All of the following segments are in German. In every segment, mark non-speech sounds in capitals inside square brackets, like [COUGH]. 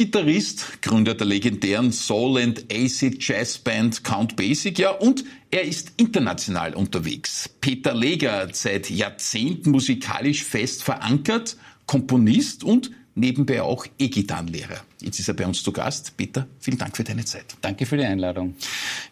Ist Top-Gitarrist, Gründer der legendären Soul and Acid Jazz Band Count Basic, ja, und er ist international unterwegs. Peter Leger, seit Jahrzehnten musikalisch fest verankert, Komponist und nebenbei auch E-Gitarrenlehrer. Jetzt ist er bei uns zu Gast. Peter, vielen Dank für deine Zeit. Danke für die Einladung.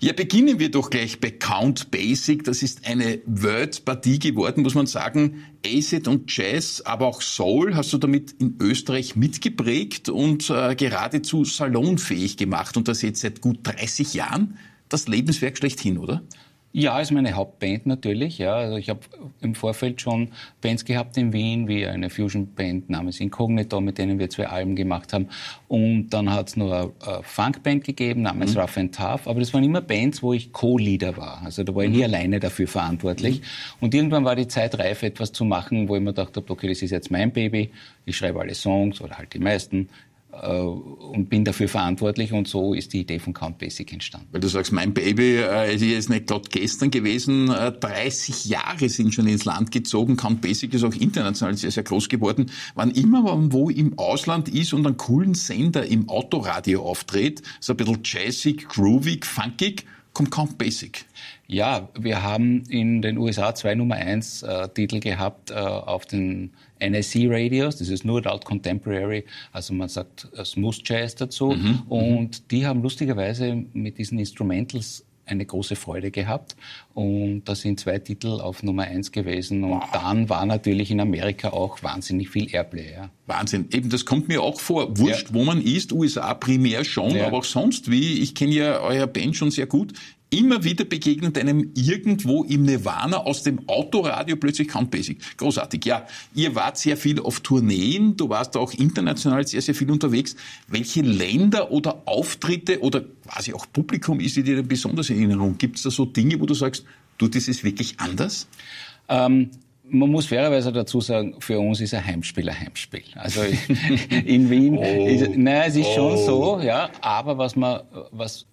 Ja, beginnen wir doch gleich bei Count Basic. Das ist eine Word-Partie geworden, muss man sagen. Acid und Jazz, aber auch Soul hast du damit in Österreich mitgeprägt und äh, geradezu salonfähig gemacht. Und das jetzt seit gut 30 Jahren. Das Lebenswerk schlechthin, oder? Ja, ist meine Hauptband natürlich. Ja. Also ich habe im Vorfeld schon Bands gehabt in Wien, wie eine Fusion-Band namens Incognito, mit denen wir zwei Alben gemacht haben. Und dann hat es noch eine, eine Funkband gegeben namens mhm. Rough and Tough. Aber das waren immer Bands, wo ich Co-Leader war. Also da war ich nie mhm. alleine dafür verantwortlich. Mhm. Und irgendwann war die Zeit reif, etwas zu machen, wo ich mir dachte, okay, das ist jetzt mein Baby. Ich schreibe alle Songs oder halt die meisten. Äh, und bin dafür verantwortlich und so ist die Idee von Count Basic entstanden. Weil du sagst, mein Baby äh, ist nicht gerade gestern gewesen, äh, 30 Jahre sind schon ins Land gezogen, Count Basic ist auch international sehr, sehr groß geworden. Wann immer man wo im Ausland ist und einen coolen Sender im Autoradio auftritt, so ein bisschen jazzig, groovig, funkig, kommt Count Basic. Ja, wir haben in den USA zwei Nummer 1 äh, Titel gehabt äh, auf den NSC Radios, das ist nur Adult Contemporary, also man sagt äh, Smooth Jazz dazu. Mhm, mhm. Und die haben lustigerweise mit diesen Instrumentals eine große Freude gehabt. Und da sind zwei Titel auf Nummer eins gewesen. Und wow. dann war natürlich in Amerika auch wahnsinnig viel Airplay. Ja. Wahnsinn. Eben, das kommt mir auch vor. Wurscht, ja. wo man ist, USA primär schon, ja. aber auch sonst wie. Ich kenne ja euer Band schon sehr gut immer wieder begegnet einem irgendwo im Nirvana aus dem Autoradio plötzlich Count Basic. Großartig. Ja, ihr wart sehr viel auf Tourneen, du warst auch international sehr, sehr viel unterwegs. Welche Länder oder Auftritte oder quasi auch Publikum ist dir besonders in Erinnerung? Gibt es da so Dinge, wo du sagst, du, das ist wirklich anders? Ähm man muss fairerweise dazu sagen, für uns ist ein Heimspiel ein Heimspiel. Also [LAUGHS] in Wien, oh, ist, nein, es ist oh. schon so, ja. Aber was man, was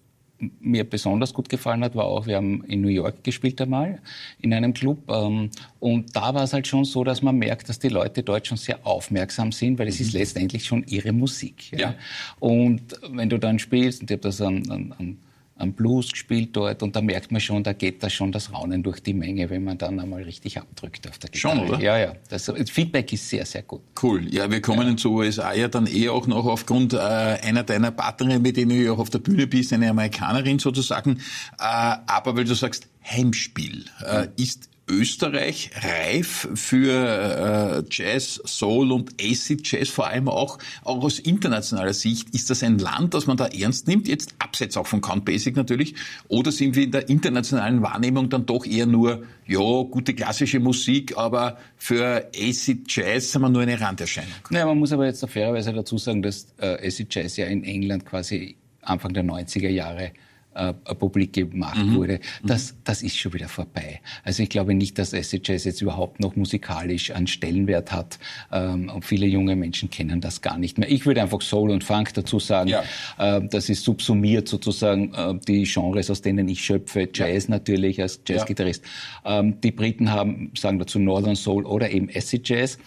mir besonders gut gefallen hat, war auch, wir haben in New York gespielt einmal, in einem Club. Ähm, und da war es halt schon so, dass man merkt, dass die Leute dort schon sehr aufmerksam sind, weil es mhm. ist letztendlich schon ihre Musik. Ja? ja. Und wenn du dann spielst, und ich habe das an, an, an am Blues gespielt dort und da merkt man schon, da geht da schon das Raunen durch die Menge, wenn man dann einmal richtig abdrückt auf der Gitarre. Schon, oder? Ja, ja. Das, Feedback ist sehr, sehr gut. Cool. Ja, wir kommen ja. zu USA ja dann eh auch noch aufgrund äh, einer deiner Partnerinnen, mit denen du auch auf der Bühne bist, eine Amerikanerin sozusagen. Äh, aber weil du sagst, Heimspiel, äh, ist Österreich reif für äh, Jazz, Soul und Acid Jazz, vor allem auch, auch aus internationaler Sicht? Ist das ein Land, das man da ernst nimmt, jetzt abseits auch von Count Basic natürlich, oder sind wir in der internationalen Wahrnehmung dann doch eher nur, ja, gute klassische Musik, aber für Acid Jazz sind wir nur eine Randerscheinung? Naja, man muss aber jetzt fairerweise dazu sagen, dass äh, Acid Jazz ja in England quasi Anfang der 90er Jahre äh, publik gemacht mhm. wurde, mhm. das, das ist schon wieder vorbei. Also ich glaube nicht, dass Acid Jazz jetzt überhaupt noch musikalisch einen Stellenwert hat. Ähm, und viele junge Menschen kennen das gar nicht mehr. Ich würde einfach Soul und Funk dazu sagen. Ja. Äh, das ist subsumiert sozusagen äh, die Genres, aus denen ich schöpfe. Jazz ja. natürlich als Jazzgitarrist. Ja. Ähm, die Briten haben, sagen dazu Northern Soul oder eben Acid Jazz.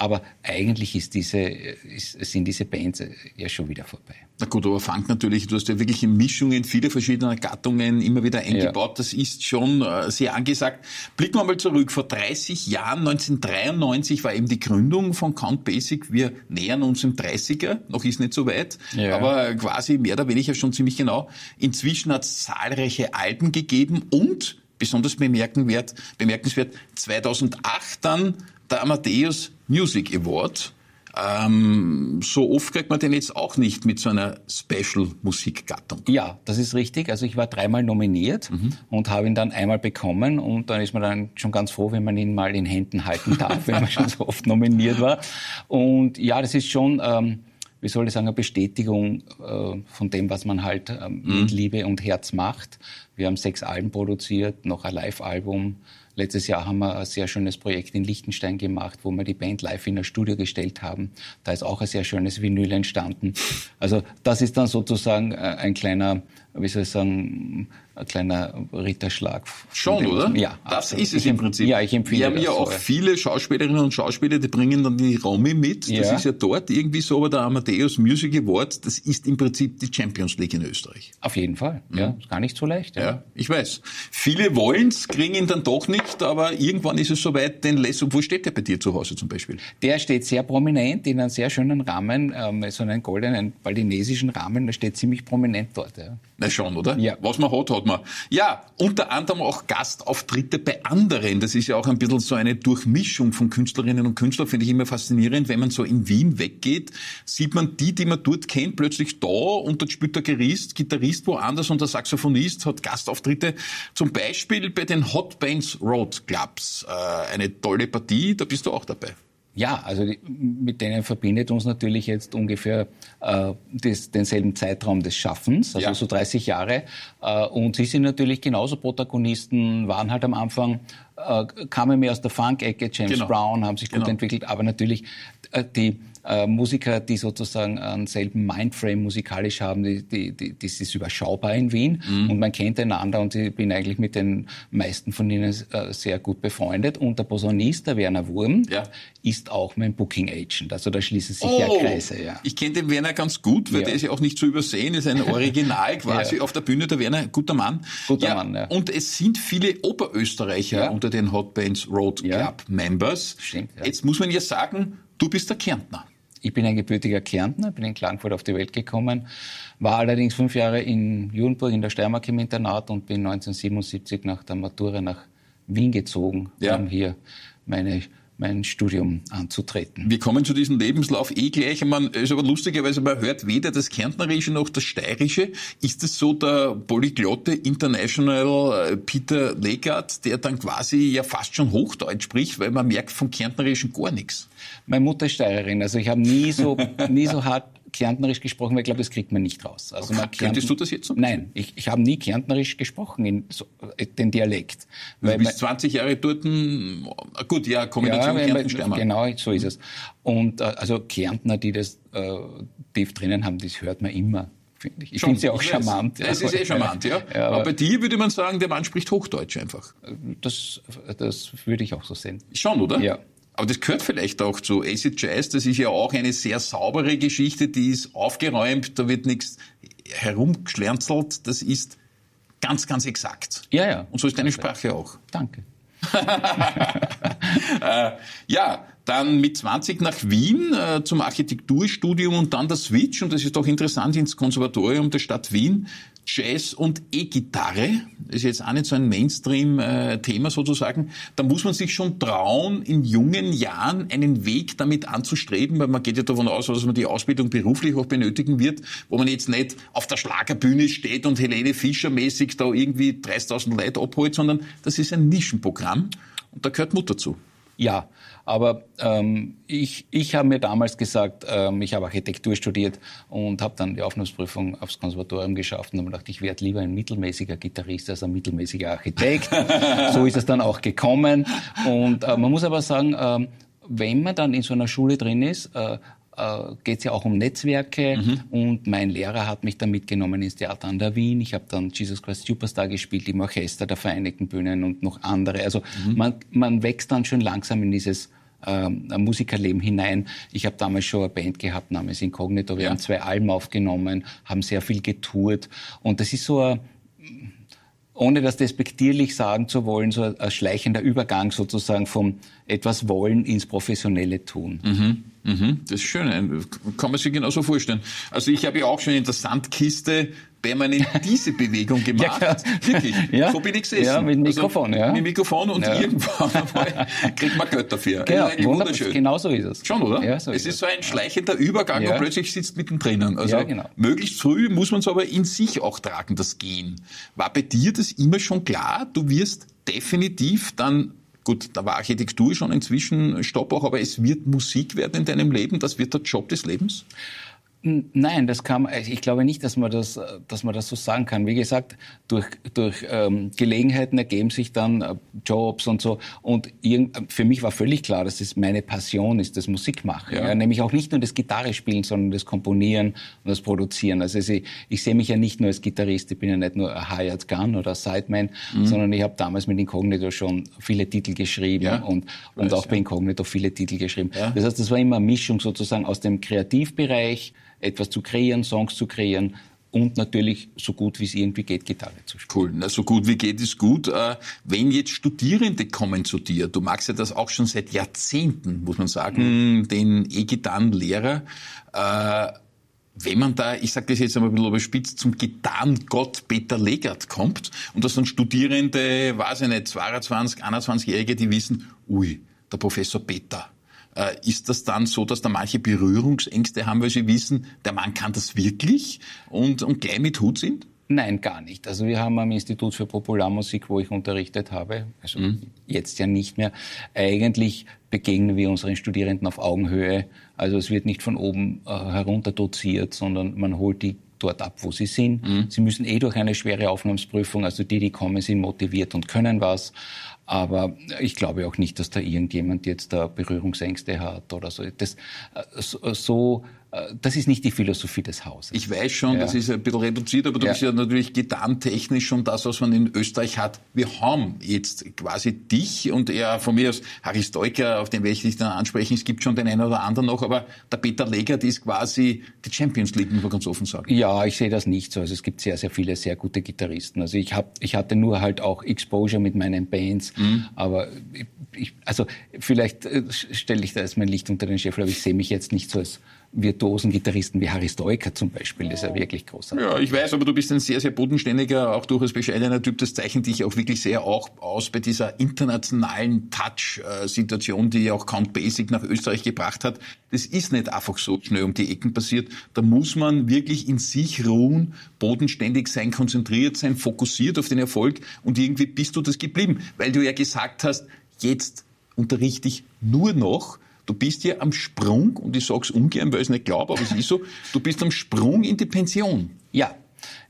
Aber eigentlich ist diese, ist, sind diese Bands ja schon wieder vorbei. Na gut, aber Funk natürlich, du hast ja wirklich Mischungen vieler verschiedener Gattungen immer wieder eingebaut. Ja. Das ist schon äh, sehr angesagt. Blicken wir mal zurück. Vor 30 Jahren, 1993, war eben die Gründung von Count Basic. Wir nähern uns im 30er, noch ist nicht so weit, ja. aber quasi mehr oder weniger schon ziemlich genau. Inzwischen hat es zahlreiche Alben gegeben und besonders bemerkenswert, bemerkenswert 2008 dann der Amadeus Music Award. Ähm, so oft kriegt man den jetzt auch nicht mit so einer Special-Musikgattung. Ja, das ist richtig. Also ich war dreimal nominiert mhm. und habe ihn dann einmal bekommen und dann ist man dann schon ganz froh, wenn man ihn mal in Händen halten darf, [LAUGHS] wenn man schon so oft nominiert war. Und ja, das ist schon, ähm, wie soll ich sagen, eine Bestätigung äh, von dem, was man halt ähm, mhm. mit Liebe und Herz macht. Wir haben sechs Alben produziert, noch ein Live-Album Letztes Jahr haben wir ein sehr schönes Projekt in Liechtenstein gemacht, wo wir die Band live in ein Studio gestellt haben. Da ist auch ein sehr schönes Vinyl entstanden. Also das ist dann sozusagen äh, ein kleiner, wie soll ich sagen, ein kleiner Ritterschlag. Schon, oder? Ja. Das absolut. ist es im Prinzip. Ja, ich empfehle Wir haben ja auch viele Schauspielerinnen und Schauspieler, die bringen dann die Romy mit. Das ja. ist ja dort irgendwie so, aber der Amadeus Music Award, das ist im Prinzip die Champions League in Österreich. Auf jeden Fall. Ja, mhm. ist gar nicht so leicht. Ja, ja ich weiß. Viele wollen's, kriegen ihn dann doch nicht, aber irgendwann ist es soweit, den Lesso, wo steht der bei dir zu Hause zum Beispiel? Der steht sehr prominent in einem sehr schönen Rahmen, ähm, so einen goldenen balinesischen Rahmen, der steht ziemlich prominent dort. Ja. Na schon, oder? Ja. Was man hat, hat man. Ja, unter anderem auch Gastauftritte bei anderen. Das ist ja auch ein bisschen so eine Durchmischung von Künstlerinnen und Künstlern, finde ich immer faszinierend. Wenn man so in Wien weggeht, sieht man die, die man dort kennt, plötzlich da und dort spielt der Gitarrist, Gitarrist woanders und der Saxophonist hat Gastauftritte. Zum Beispiel bei den Hot Bands Road Clubs. Äh, eine tolle Partie, da bist du auch dabei. Ja, also die, mit denen verbindet uns natürlich jetzt ungefähr äh, des, denselben Zeitraum des Schaffens, also ja. so 30 Jahre. Äh, und sie sind natürlich genauso Protagonisten, waren halt am Anfang, äh, kamen mehr aus der Funk-Ecke, James genau. Brown, haben sich gut genau. entwickelt, aber natürlich äh, die äh, Musiker, die sozusagen einen selben Mindframe musikalisch haben, die, die, die, das ist überschaubar in Wien mhm. und man kennt einander und ich bin eigentlich mit den meisten von ihnen äh, sehr gut befreundet. Und der Posaunist, der Werner Wurm, ja. ist auch mein Booking Agent. Also da schließen sich oh, ja Kreise. Ja. Ich kenne den Werner ganz gut, weil ja. der ist ja auch nicht zu übersehen, ist ein Original [LAUGHS] quasi auf der Bühne. Der Werner, guter Mann. Guter Mann, ja. Und es sind viele Oberösterreicher unter den Hot Bands Road Club Members. Stimmt, Jetzt muss man ja sagen, du bist der Kärntner. Ich bin ein gebürtiger Kärntner, bin in Klagenfurt auf die Welt gekommen, war allerdings fünf Jahre in Jurenburg in der Steiermark im Internat und bin 1977 nach der Matura nach Wien gezogen, ja. um hier meine mein Studium anzutreten. Wir kommen zu diesem Lebenslauf eh gleich. Man ist aber lustigerweise, man hört weder das Kärntnerische noch das Steirische. Ist es so der Polyglotte International äh, Peter Legard, der dann quasi ja fast schon Hochdeutsch spricht, weil man merkt vom Kärntnerischen gar nichts? Meine Mutter ist Steirerin, also ich habe nie so, [LAUGHS] nie so hart Kärntnerisch gesprochen, weil ich glaube, das kriegt man nicht raus. Also okay. Könntest du das jetzt so? Nein, ich, ich habe nie Kärntnerisch gesprochen, in so, äh, den Dialekt. Du weil bist 20 Jahre dort, gut, ja, Kombination ja, Kärnten, Genau, so ist es. Und äh, also Kärntner, die das äh, tief drinnen haben, das hört man immer. Find ich ich finde sie auch charmant. Ja. Es ist eh charmant, ja. ja aber, aber bei dir würde man sagen, der Mann spricht Hochdeutsch einfach. Das, das würde ich auch so sehen. Schon, oder? Ja. Aber das gehört vielleicht auch zu Acid Jazz. Das ist ja auch eine sehr saubere Geschichte, die ist aufgeräumt, da wird nichts herumgeschlänzelt. Das ist ganz, ganz exakt. Ja, ja. Und so ist deine Sprache auch. Danke. [LAUGHS] äh, ja, dann mit 20 nach Wien äh, zum Architekturstudium und dann der Switch, und das ist doch interessant, ins Konservatorium der Stadt Wien. Jazz und E-Gitarre, ist jetzt auch nicht so ein Mainstream-Thema sozusagen, da muss man sich schon trauen, in jungen Jahren einen Weg damit anzustreben, weil man geht ja davon aus, dass man die Ausbildung beruflich auch benötigen wird, wo man jetzt nicht auf der Schlagerbühne steht und Helene Fischer mäßig da irgendwie 30.000 Leute abholt, sondern das ist ein Nischenprogramm und da gehört Mut dazu. Ja, aber ähm, ich, ich habe mir damals gesagt, ähm, ich habe Architektur studiert und habe dann die Aufnahmeprüfung aufs Konservatorium geschafft und habe gedacht, ich werde lieber ein mittelmäßiger Gitarrist als ein mittelmäßiger Architekt. [LAUGHS] so ist es dann auch gekommen. Und äh, man muss aber sagen, äh, wenn man dann in so einer Schule drin ist, äh, äh, geht es ja auch um Netzwerke mhm. und mein Lehrer hat mich dann mitgenommen ins Theater an der Wien. Ich habe dann Jesus Christ Superstar gespielt im Orchester der Vereinigten Bühnen und noch andere. Also mhm. man, man wächst dann schon langsam in dieses ähm, Musikerleben hinein. Ich habe damals schon eine Band gehabt namens Incognito. Wir ja. haben zwei Alben aufgenommen, haben sehr viel getourt. Und das ist so ein, ohne das despektierlich sagen zu wollen, so ein schleichender Übergang sozusagen vom etwas Wollen ins professionelle Tun. Mhm. Mhm, das ist schön, kann man sich genauso vorstellen. Also ich habe ja auch schon in der Sandkiste permanent [LAUGHS] diese Bewegung gemacht. ja, Wirklich, [LAUGHS] ja, so bin ich gesessen. Ja, mit Mikrofon, also, ja. Mit Mikrofon und ja. irgendwann [LAUGHS] kriegt man Geld dafür. Genau, wunderschön. Genau so ist es. Schon, oder? Ja, so es ist, ist so ein schleichender Übergang ja. und plötzlich sitzt mittendrin. Also ja, genau. möglichst früh muss man es aber in sich auch tragen, das Gehen. War bei dir das immer schon klar? Du wirst definitiv dann Gut, da war Architektur schon inzwischen Stopp auch, aber es wird Musik werden in deinem Leben, das wird der Job des Lebens? Nein, das kann ich glaube nicht, dass man das, dass man das so sagen kann. Wie gesagt, durch, durch ähm, Gelegenheiten ergeben sich dann äh, Jobs und so. Und irgend, für mich war völlig klar, dass es meine Passion ist, das Musikmachen. Ja. Ja, nämlich auch nicht nur das Gitarre spielen, sondern das Komponieren und das Produzieren. Also ich, ich sehe mich ja nicht nur als Gitarrist, ich bin ja nicht nur ein Hired Gun oder Sideman, mhm. sondern ich habe damals mit Incognito schon viele Titel geschrieben ja. und, und auch bei Incognito viele Titel geschrieben. Das heißt, das war immer eine Mischung sozusagen aus dem Kreativbereich, etwas zu kreieren, Songs zu kreieren und natürlich so gut wie es irgendwie geht, Gitarre zu spielen. Cool, na, so gut wie geht ist gut. Äh, wenn jetzt Studierende kommen zu dir, du magst ja das auch schon seit Jahrzehnten, muss man sagen, mhm. den E-Gitarrenlehrer, äh, wenn man da, ich sage das jetzt einmal ein bisschen überspitzt, zum Gitarrengott Peter Legert kommt und das dann Studierende, weiß ich nicht, 22, 21-Jährige, die wissen, ui, der Professor Peter, ist das dann so, dass da manche Berührungsängste haben, weil sie wissen, der Mann kann das wirklich und, und gleich mit Hut sind? Nein, gar nicht. Also wir haben am Institut für Popularmusik, wo ich unterrichtet habe, also mhm. jetzt ja nicht mehr, eigentlich begegnen wir unseren Studierenden auf Augenhöhe. Also es wird nicht von oben äh, herunter doziert, sondern man holt die dort ab, wo sie sind. Mhm. Sie müssen eh durch eine schwere Aufnahmsprüfung, also die, die kommen, sind motiviert und können was. Aber ich glaube auch nicht, dass da irgendjemand jetzt da Berührungsängste hat oder so. Das, äh, so das ist nicht die Philosophie des Hauses. Ich weiß schon, ja. das ist ein bisschen reduziert, aber du ja. bist ja natürlich gitarrentechnisch schon das, was man in Österreich hat. Wir haben jetzt quasi dich und er von mir aus Harry Stoiker, auf den werde ich dich dann ansprechen. Es gibt schon den einen oder anderen noch, aber der Peter Legert ist quasi die Champions League, muss man ganz offen sagen. Ja, ich sehe das nicht so. Also es gibt sehr, sehr viele sehr gute Gitarristen. Also ich hab, ich hatte nur halt auch Exposure mit meinen Bands, mhm. aber ich, also vielleicht äh, stelle ich da erstmal ein Licht unter den Scheffel, aber ich sehe mich jetzt nicht so als virtuosen Gitarristen wie Harry Stoiker zum Beispiel. Das ist ja wirklich großartig. Ja, ich weiß, aber du bist ein sehr, sehr bodenständiger, auch durchaus bescheidener Typ. Das zeichnet dich auch wirklich sehr auch aus bei dieser internationalen Touch-Situation, die auch Count Basic nach Österreich gebracht hat. Das ist nicht einfach so schnell um die Ecken passiert. Da muss man wirklich in sich ruhen, bodenständig sein, konzentriert sein, fokussiert auf den Erfolg und irgendwie bist du das geblieben, weil du ja gesagt hast, jetzt unterrichte ich nur noch Du bist ja am Sprung, und ich sage es ungern, weil ich es nicht glaube, aber es ist so, du bist am Sprung in die Pension. Ja,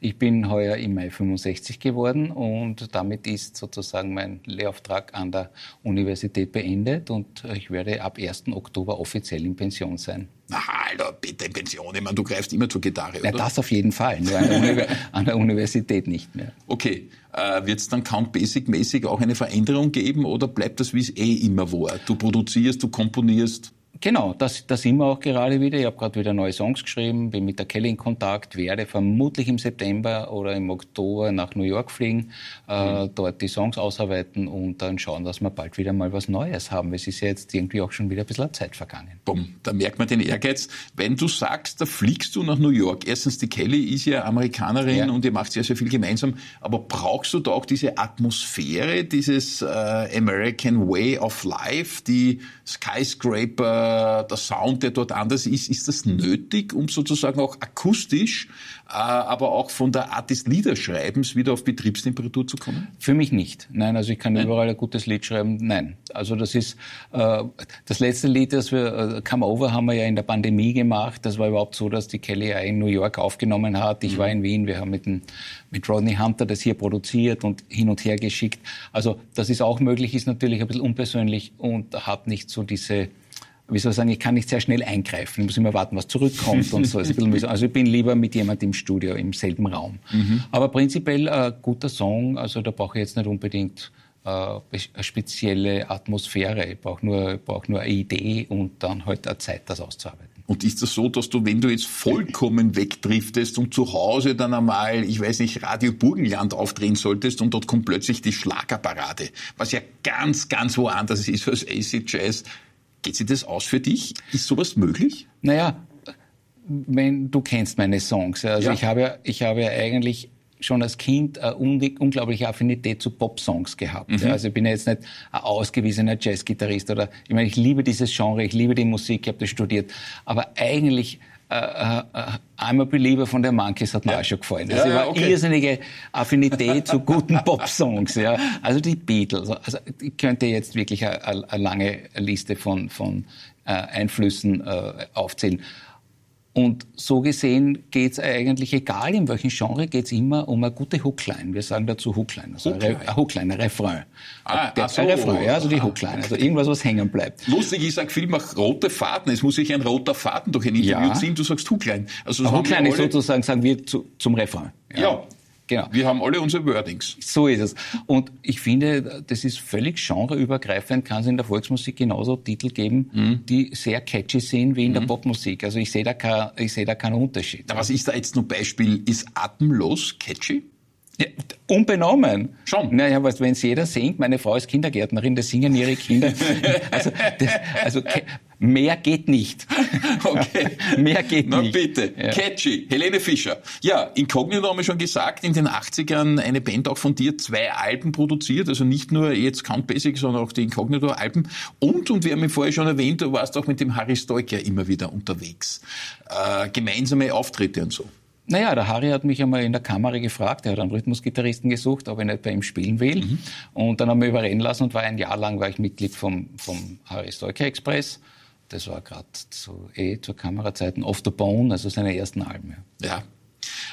ich bin heuer im Mai 65 geworden und damit ist sozusagen mein Lehrauftrag an der Universität beendet und ich werde ab 1. Oktober offiziell in Pension sein. Na, Alter, bitte in Pension. Ich meine, du greifst immer zur Gitarre, oder? Ja, das auf jeden Fall. Nur an der, [LAUGHS] an der Universität nicht mehr. Okay. Äh, Wird es dann Count Basic-mäßig auch eine Veränderung geben oder bleibt das, wie es eh immer war? Du produzierst, du komponierst? Genau, das, das sind wir auch gerade wieder. Ich habe gerade wieder neue Songs geschrieben, bin mit der Kelly in Kontakt, werde vermutlich im September oder im Oktober nach New York fliegen, äh, mhm. dort die Songs ausarbeiten und dann schauen, dass wir bald wieder mal was Neues haben. Es ist ja jetzt irgendwie auch schon wieder ein bisschen Zeit vergangen. Bumm, da merkt man den Ehrgeiz. Wenn du sagst, da fliegst du nach New York, erstens, die Kelly ist ja Amerikanerin ja. und ihr macht sehr, sehr viel gemeinsam, aber brauchst du da auch diese Atmosphäre, dieses äh, American Way of Life, die Skyscraper, der Sound, der dort anders ist, ist das nötig, um sozusagen auch akustisch, äh, aber auch von der Art des Liederschreibens wieder auf Betriebstemperatur zu kommen? Für mich nicht. Nein, also ich kann Nein. überall ein gutes Lied schreiben. Nein. Also das ist äh, das letzte Lied, das wir äh, Come Over haben wir ja in der Pandemie gemacht. Das war überhaupt so, dass die Kelly in New York aufgenommen hat. Ich mhm. war in Wien. Wir haben mit, dem, mit Rodney Hunter das hier produziert und hin und her geschickt. Also das ist auch möglich, ist natürlich ein bisschen unpersönlich und hat nicht so diese wie soll ich sagen, ich kann nicht sehr schnell eingreifen. Ich muss immer warten, was zurückkommt und so. Also ich bin lieber mit jemandem im Studio, im selben Raum. Mhm. Aber prinzipiell ein äh, guter Song, also da brauche ich jetzt nicht unbedingt äh, eine spezielle Atmosphäre. Ich brauche nur, brauch nur eine Idee und dann halt eine Zeit, das auszuarbeiten. Und ist das so, dass du, wenn du jetzt vollkommen wegdriftest und zu Hause dann einmal, ich weiß nicht, Radio Burgenland aufdrehen solltest und dort kommt plötzlich die Schlagerparade, was ja ganz, ganz woanders ist als AC Jazz, Geht sich das aus für dich? Ist sowas möglich? Naja, wenn, du kennst meine Songs. Also ja. ich habe ja, ich habe ja eigentlich schon als Kind eine unglaubliche Affinität zu Pop-Songs gehabt. Mhm. Also ich bin ja jetzt nicht ein ausgewiesener Jazzgitarrist oder, ich meine, ich liebe dieses Genre, ich liebe die Musik, ich habe das studiert. Aber eigentlich äh, äh, I'm a Believer von der Monkeys hat mir ja. auch schon gefallen. Also ja, ich war okay. irrsinnige Affinität zu guten [LAUGHS] Pop-Songs. Ja. Also die Beatles. Also ich könnte jetzt wirklich eine, eine lange Liste von, von äh, Einflüssen äh, aufzählen. Und so gesehen geht es eigentlich, egal in welchem Genre, geht es immer um eine gute Hookline. Wir sagen dazu Hookline. Also Hookline. Ein Hookline, ein Refrain. Ah, Der, so. ein Refrain, ja, also die Hookline. Also irgendwas, was hängen bleibt. Lustig, ich sage viel mach rote Faden. Es muss sich ein roter Faden durch ein Interview ja. ziehen. Du sagst Hookline. Also Hookline ist sozusagen, sagen wir, zu, zum Refrain. ja. ja. Genau. Wir haben alle unsere Wordings. So ist es. Und ich finde, das ist völlig genreübergreifend, kann es in der Volksmusik genauso Titel geben, mhm. die sehr catchy sind wie in mhm. der Popmusik. Also ich sehe da, kein, ich sehe da keinen Unterschied. Was ist da jetzt nur Beispiel? Ist Atemlos catchy? Ja, unbenommen. Schon. Naja, was, wenn es jeder singt, meine Frau ist Kindergärtnerin, da singen ihre Kinder. [LAUGHS] also, das, also mehr geht nicht. [LAUGHS] Okay. mehr geht Na, nicht. Na bitte. Ja. Catchy. Helene Fischer. Ja, Incognito haben wir schon gesagt, in den 80ern eine Band auch von dir zwei Alben produziert, also nicht nur jetzt Count Basic, sondern auch die Incognito-Alben. Und, und wir haben ihn vorher schon erwähnt, du warst auch mit dem Harry Stoiker immer wieder unterwegs. Äh, gemeinsame Auftritte und so. Naja, der Harry hat mich einmal in der Kamera gefragt, er hat einen Rhythmusgitarristen gesucht, ob ich nicht bei ihm spielen will. Mhm. Und dann haben wir überreden lassen und war ein Jahr lang war ich Mitglied vom, vom Harry Stoiker Express. Das war gerade zu, eh zur Kamerazeiten Off the Bone, also seine ersten Alben. Ja. ja.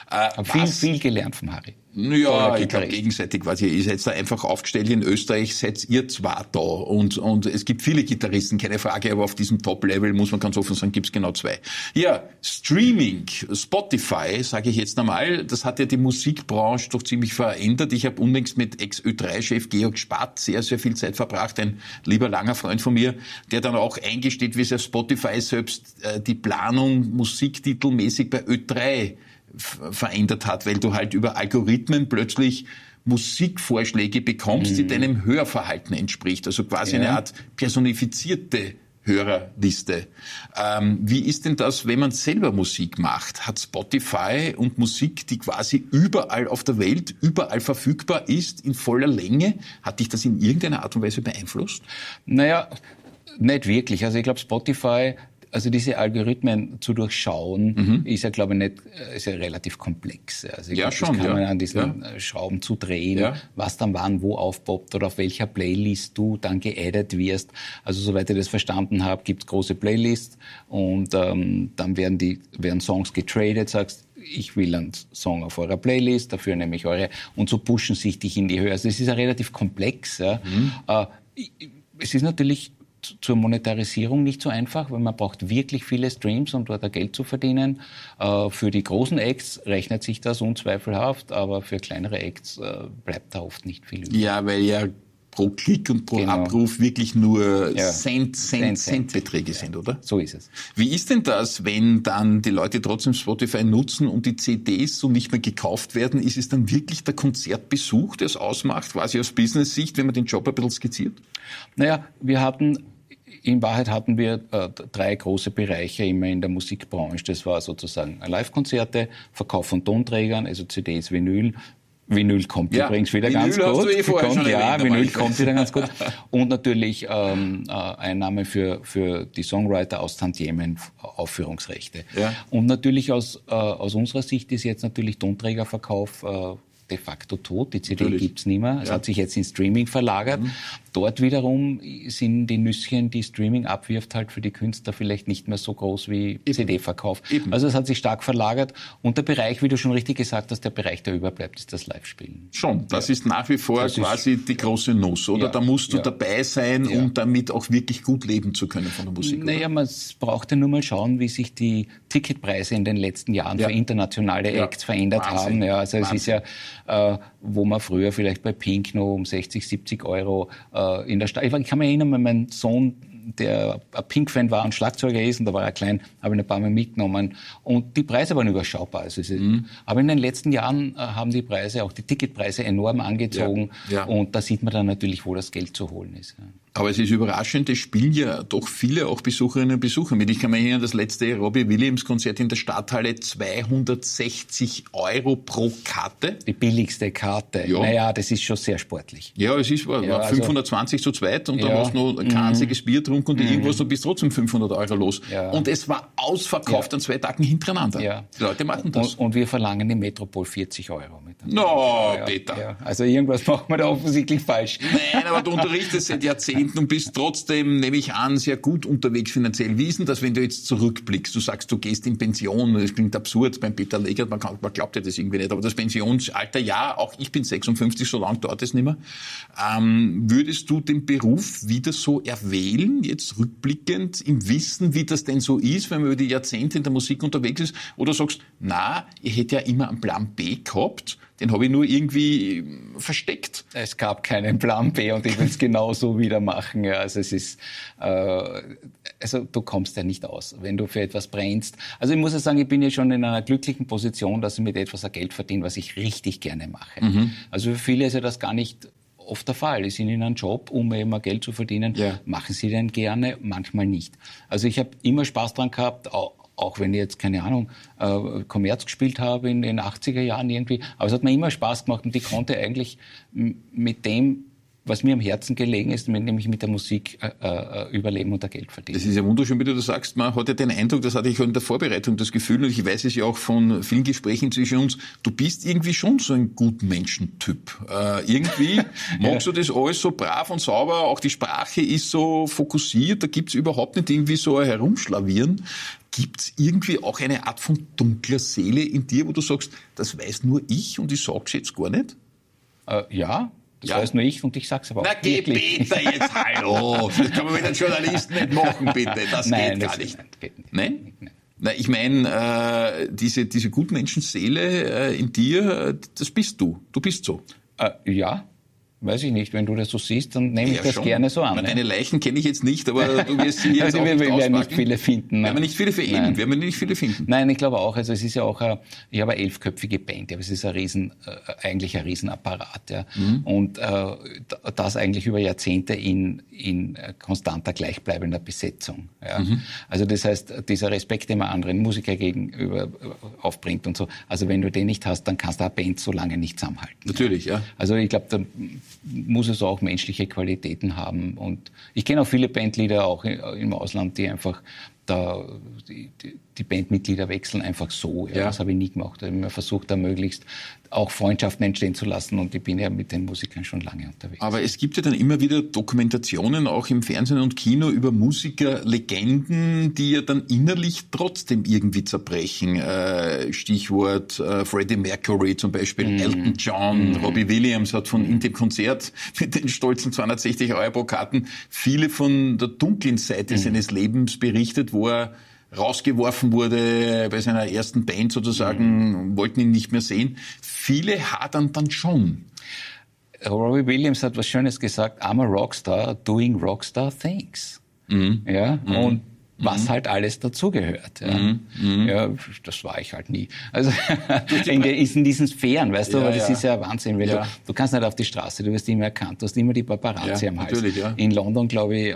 Äh, viel, viel gelernt vom Harry. Ja, ich glaube gegenseitig quasi. Ihr seid da einfach aufgestellt in Österreich, seid ihr zwar da und, und es gibt viele Gitarristen, keine Frage, aber auf diesem Top-Level muss man ganz offen sagen, gibt's genau zwei. Ja, Streaming, Spotify, sage ich jetzt einmal, das hat ja die Musikbranche doch ziemlich verändert. Ich habe unlängst mit Ex-Ö3-Chef Georg Spatt sehr, sehr viel Zeit verbracht, ein lieber langer Freund von mir, der dann auch eingesteht, wie sehr Spotify selbst äh, die Planung musiktitelmäßig bei Ö3 verändert hat, weil du halt über Algorithmen plötzlich Musikvorschläge bekommst, mhm. die deinem Hörverhalten entspricht. Also quasi ja. eine Art personifizierte Hörerliste. Ähm, wie ist denn das, wenn man selber Musik macht? Hat Spotify und Musik, die quasi überall auf der Welt, überall verfügbar ist, in voller Länge, hat dich das in irgendeiner Art und Weise beeinflusst? Naja, nicht wirklich. Also ich glaube, Spotify also diese Algorithmen zu durchschauen, mhm. ist ja, glaube ich, nicht, äh, ist ja relativ komplex. Also ich ja, glaub, schon. Das kann man an diesen ja. Schrauben zu drehen, was dann wann wo aufpoppt oder auf welcher Playlist du dann geaddet wirst. Also soweit ich das verstanden habe, gibt es große Playlists und ähm, dann werden die werden Songs getradet, sagst ich will einen Song auf eurer Playlist, dafür nehme ich eure und so pushen sich dich in die Höhe. Also es ist ja relativ komplex. Mhm. Äh, es ist natürlich zur Monetarisierung nicht so einfach, weil man braucht wirklich viele Streams, um dort Geld zu verdienen. Äh, für die großen Acts rechnet sich das unzweifelhaft, aber für kleinere Acts äh, bleibt da oft nicht viel übrig. Ja, weil ja pro Klick und pro genau. Abruf wirklich nur ja. Cent, Cent, Cent, Beträge ja. sind, oder? So ist es. Wie ist denn das, wenn dann die Leute trotzdem Spotify nutzen und die CDs so nicht mehr gekauft werden? Ist es dann wirklich der Konzertbesuch, der es ausmacht, quasi aus Business-Sicht, wenn man den Job ein bisschen skizziert? Naja, wir hatten in Wahrheit hatten wir äh, drei große Bereiche immer in der Musikbranche. Das war sozusagen Live-Konzerte, Verkauf von Tonträgern, also CDs, Vinyl. Vinyl kommt ja, übrigens wieder Vinyl ganz gut. Eh kommt, ja, Vinyl kommt wieder ganz gut. [LAUGHS] Und natürlich ähm, äh, Einnahme für, für die Songwriter aus Tantiemen, Aufführungsrechte. Ja. Und natürlich aus, äh, aus unserer Sicht ist jetzt natürlich Tonträgerverkauf äh, de facto tot. Die CD Natürlich. gibt's nicht mehr. Es ja. hat sich jetzt in Streaming verlagert. Mhm. Dort wiederum sind die Nüsschen, die Streaming abwirft, halt für die Künstler vielleicht nicht mehr so groß wie CD-Verkauf. Also es hat sich stark verlagert. Und der Bereich, wie du schon richtig gesagt hast, der Bereich, der überbleibt, ist das Live-Spielen. Schon, das ja. ist nach wie vor das quasi die große Nuss, oder? Ja. Da musst du dabei sein, um damit auch wirklich gut leben zu können von der Musik. Naja, man braucht ja nur mal schauen, wie sich die Ticketpreise in den letzten Jahren für internationale Acts verändert Wahnsinn. haben. Ja, also Wahnsinn. es ist ja äh, wo man früher vielleicht bei Pink noch um 60, 70 Euro äh, in der Stadt. Ich kann mich erinnern, mein Sohn der ein Pink-Fan war und Schlagzeuger ist, und da war er klein, habe ich ihn ein paar Mal mitgenommen. Und die Preise waren überschaubar. Also mhm. Aber in den letzten Jahren äh, haben die Preise, auch die Ticketpreise enorm angezogen. Ja, ja. Und da sieht man dann natürlich, wo das Geld zu holen ist. Ja. Aber es ist überraschend, es spielen ja doch viele auch Besucherinnen und Besucher mit. Ich kann mich erinnern, das letzte Robbie Williams Konzert in der Stadthalle 260 Euro pro Karte. Die billigste Karte. Ja. Naja, das ist schon sehr sportlich. Ja, es ist war, ja, 520 also, zu zweit und ja. dann hast du noch ein kanziges mhm. Bier getrunken und mhm. irgendwas, du bist trotzdem 500 Euro los. Ja. Und es war ausverkauft an zwei Tagen hintereinander. Ja. Die Leute machen das. Und, und wir verlangen im Metropol 40 Euro. Mit no, Peter. Also irgendwas [LAUGHS] machen wir da offensichtlich falsch. Nein, aber du unterrichtest seit Jahrzehnten Jahrzehnten und bist trotzdem, nehme ich an, sehr gut unterwegs finanziell. Wie ist denn das, wenn du jetzt zurückblickst? Du sagst, du gehst in Pension. Das klingt absurd beim Peter Legert, man, kann, man glaubt ja das irgendwie nicht. Aber das Pensionsalter, ja, auch ich bin 56, so lange dauert es nicht mehr. Ähm, würdest du den Beruf wieder so erwählen, jetzt rückblickend, im Wissen, wie das denn so ist, wenn man über die Jahrzehnte in der Musik unterwegs ist? Oder sagst, na, ich hätte ja immer einen Plan B gehabt, den habe ich nur irgendwie versteckt. Es gab keinen Plan B und ich will es genauso wieder machen. Ja, also es ist, äh, also du kommst ja nicht aus, wenn du für etwas brennst. Also ich muss ja sagen, ich bin ja schon in einer glücklichen Position, dass ich mit etwas Geld verdiene, was ich richtig gerne mache. Mhm. Also für viele ist ja das gar nicht oft der Fall. Sie sind in einem Job, um eben Geld zu verdienen. Ja. Machen sie den gerne, manchmal nicht. Also ich habe immer Spaß dran gehabt, auch, auch wenn ich jetzt, keine Ahnung, äh, Kommerz gespielt habe in den 80er Jahren irgendwie. Aber es hat mir immer Spaß gemacht und ich konnte eigentlich mit dem was mir am Herzen gelegen ist, nämlich mit der Musik äh, äh, überleben und da Geld verdienen. Das ist ja wunderschön, wie du das sagst. Man hat ja den Eindruck, das hatte ich auch in der Vorbereitung das Gefühl, und ich weiß es ja auch von vielen Gesprächen zwischen uns, du bist irgendwie schon so ein Gutmenschentyp. Äh, irgendwie [LAUGHS] magst ja. du das alles so brav und sauber, auch die Sprache ist so fokussiert, da gibt's überhaupt nicht irgendwie so ein Herumschlavieren. Gibt's irgendwie auch eine Art von dunkler Seele in dir, wo du sagst, das weiß nur ich und ich sag's jetzt gar nicht? Äh, ja, das ja. weiß nur ich und ich sag's aber auch. Na geh Peter jetzt, hallo. [LAUGHS] Das kann man mit den Journalisten nicht machen, bitte. Das nein, geht gar nicht. Nein, geht nicht. Nein? nein? Na, ich meine, äh, diese, diese Gutmenschenseele äh, in dir, äh, das bist du. Du bist so. Äh, ja, Weiß ich nicht, wenn du das so siehst, dann nehme ich ja, das schon. gerne so an. Deine Leichen kenne ich jetzt nicht, aber du wirst sie [LAUGHS] jetzt also auch wir, nicht wir werden nicht viele finden. Wir werden nicht viele für ihn, wir werden nicht viele finden. Nein, ich glaube auch, also es ist ja auch, eine, ich habe eine elfköpfige Band, aber es ist ein riesen, äh, eigentlich ein Riesenapparat, ja. Mhm. Und äh, das eigentlich über Jahrzehnte in, in konstanter, gleichbleibender Besetzung. Ja. Mhm. Also das heißt, dieser Respekt, den man anderen Musiker gegenüber aufbringt und so, also wenn du den nicht hast, dann kannst du eine Band so lange nicht zusammenhalten. Natürlich, ja. Also ich glaube, da muss es auch menschliche Qualitäten haben. Und ich kenne auch viele Bandleader auch im Ausland, die einfach da die, die Bandmitglieder wechseln einfach so. Ja. ja. Das habe ich nie gemacht. Ich habe immer versucht, da möglichst auch Freundschaften entstehen zu lassen und ich bin ja mit den Musikern schon lange unterwegs. Aber es gibt ja dann immer wieder Dokumentationen auch im Fernsehen und Kino über Musikerlegenden, die ja dann innerlich trotzdem irgendwie zerbrechen. Äh, Stichwort äh, Freddie Mercury zum Beispiel, mm. Elton John, mm. Robbie Williams hat von in dem Konzert [LAUGHS] mit den stolzen 260 Euro pro Karten viele von der dunklen Seite mm. seines Lebens berichtet, wo er rausgeworfen wurde bei seiner ersten Band sozusagen, mhm. wollten ihn nicht mehr sehen. Viele hadern dann schon. Robbie Williams hat was Schönes gesagt, I'm a Rockstar doing Rockstar things. Mhm. Ja, mhm. und was mhm. halt alles dazugehört. Ja. Mhm. Mhm. ja, das war ich halt nie. Also [LAUGHS] [LAUGHS] in, der, in diesen Sphären, weißt du, ja, aber das ja. ist ja Wahnsinn. Weil du, du kannst nicht auf die Straße, du wirst immer erkannt, du hast immer die Paparazzi am Hals. In London, glaube ich, äh,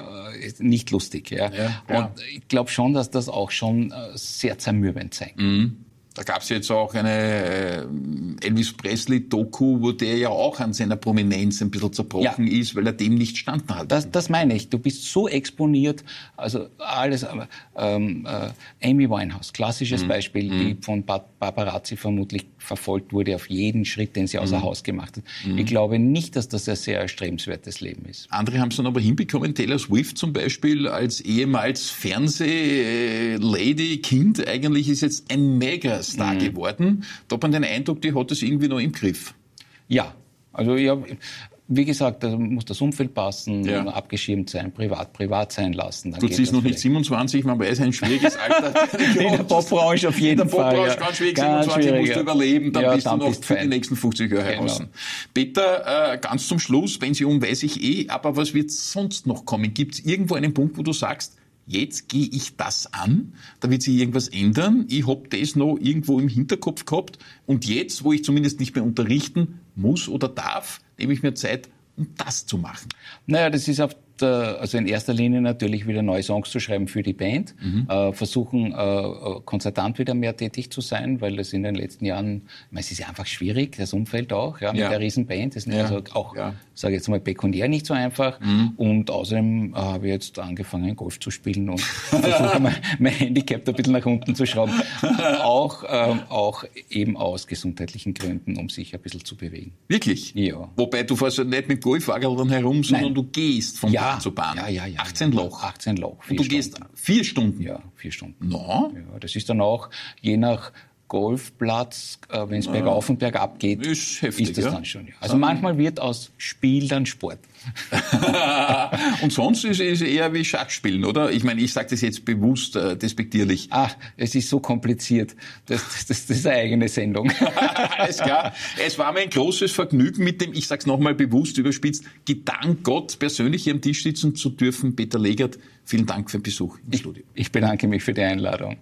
nicht lustig. Ja. Und ich glaube schon, dass das auch schon äh, sehr zermürbend sein kann. Mhm. Da gab es jetzt auch eine äh, Elvis Presley-Doku, wo der ja auch an seiner Prominenz ein bisschen zerbrochen ja. ist, weil er dem nicht standen hat. Das, das meine ich. Du bist so exponiert, also alles. Ähm, äh, Amy Winehouse, klassisches mhm. Beispiel, mhm. die von Paparazzi vermutlich verfolgt wurde auf jeden Schritt, den sie außer mhm. Haus gemacht hat. Mhm. Ich glaube nicht, dass das ein sehr erstrebenswertes Leben ist. Andere haben es dann aber hinbekommen. Taylor Swift zum Beispiel als ehemals Fernseh-Lady, Kind eigentlich ist jetzt ein mega Star mhm. geworden. Da hat man den Eindruck, die hat es irgendwie noch im Griff. Ja, also ja, wie gesagt, da muss das Umfeld passen, ja. abgeschirmt sein, privat, privat sein lassen. Dann du siehst noch nicht 27, man weiß, ein schwieriges [LAUGHS] Alter. in der Popbranche auf jeden in der Fall. Popbranche ja. ganz schwierig, ganz 27 musst du überleben, dann ja, bist dann du noch bist für die nächsten 50 Jahre genau. draußen. Peter, äh, ganz zum Schluss, Pension weiß ich eh, aber was wird sonst noch kommen? Gibt es irgendwo einen Punkt, wo du sagst, jetzt gehe ich das an, da wird sich irgendwas ändern, ich hab das noch irgendwo im Hinterkopf gehabt und jetzt, wo ich zumindest nicht mehr unterrichten muss oder darf, nehme ich mir Zeit, um das zu machen. Naja, das ist auf der, also in erster Linie natürlich wieder neue Songs zu schreiben für die Band, mhm. äh, versuchen äh, konzertant wieder mehr tätig zu sein, weil es in den letzten Jahren, ich meine, es ist ja einfach schwierig, das Umfeld auch, ja, mit ja. der Riesenband, das sind ja. also auch ja sage ich jetzt mal, pekuniär nicht so einfach. Mhm. Und außerdem habe ich jetzt angefangen, Golf zu spielen und [LAUGHS] versuche mein, mein Handicap da ein bisschen nach unten zu schrauben. [LAUGHS] auch, ähm, auch eben aus gesundheitlichen Gründen, um sich ein bisschen zu bewegen. Wirklich? Ja. Wobei du fährst ja nicht mit Golfwagen herum, sondern Nein. du gehst von ja. Bahn zu Bahn. Ja, ja, ja. 18 Loch. 18 Loch. Und du Stunden. gehst vier Stunden? Ja, vier Stunden. No? Ja, das ist dann auch je nach Golfplatz, äh, wenn es ja. bergauf und bergab geht, ist, heftig, ist das ja? dann schon. Ja. Also manchmal wird aus Spiel dann Sport. [LAUGHS] und sonst ist es eher wie Schachspielen, oder? Ich meine, ich sage das jetzt bewusst äh, despektierlich. Ach, es ist so kompliziert. Das, das, das, das ist eine eigene Sendung. [LAUGHS] Alles klar. Es war mir ein großes Vergnügen mit dem, ich sage es nochmal bewusst überspitzt, Gedank Gott persönlich hier am Tisch sitzen zu dürfen. Peter Legert, vielen Dank für den Besuch im ich, Studio. Ich bedanke mich für die Einladung.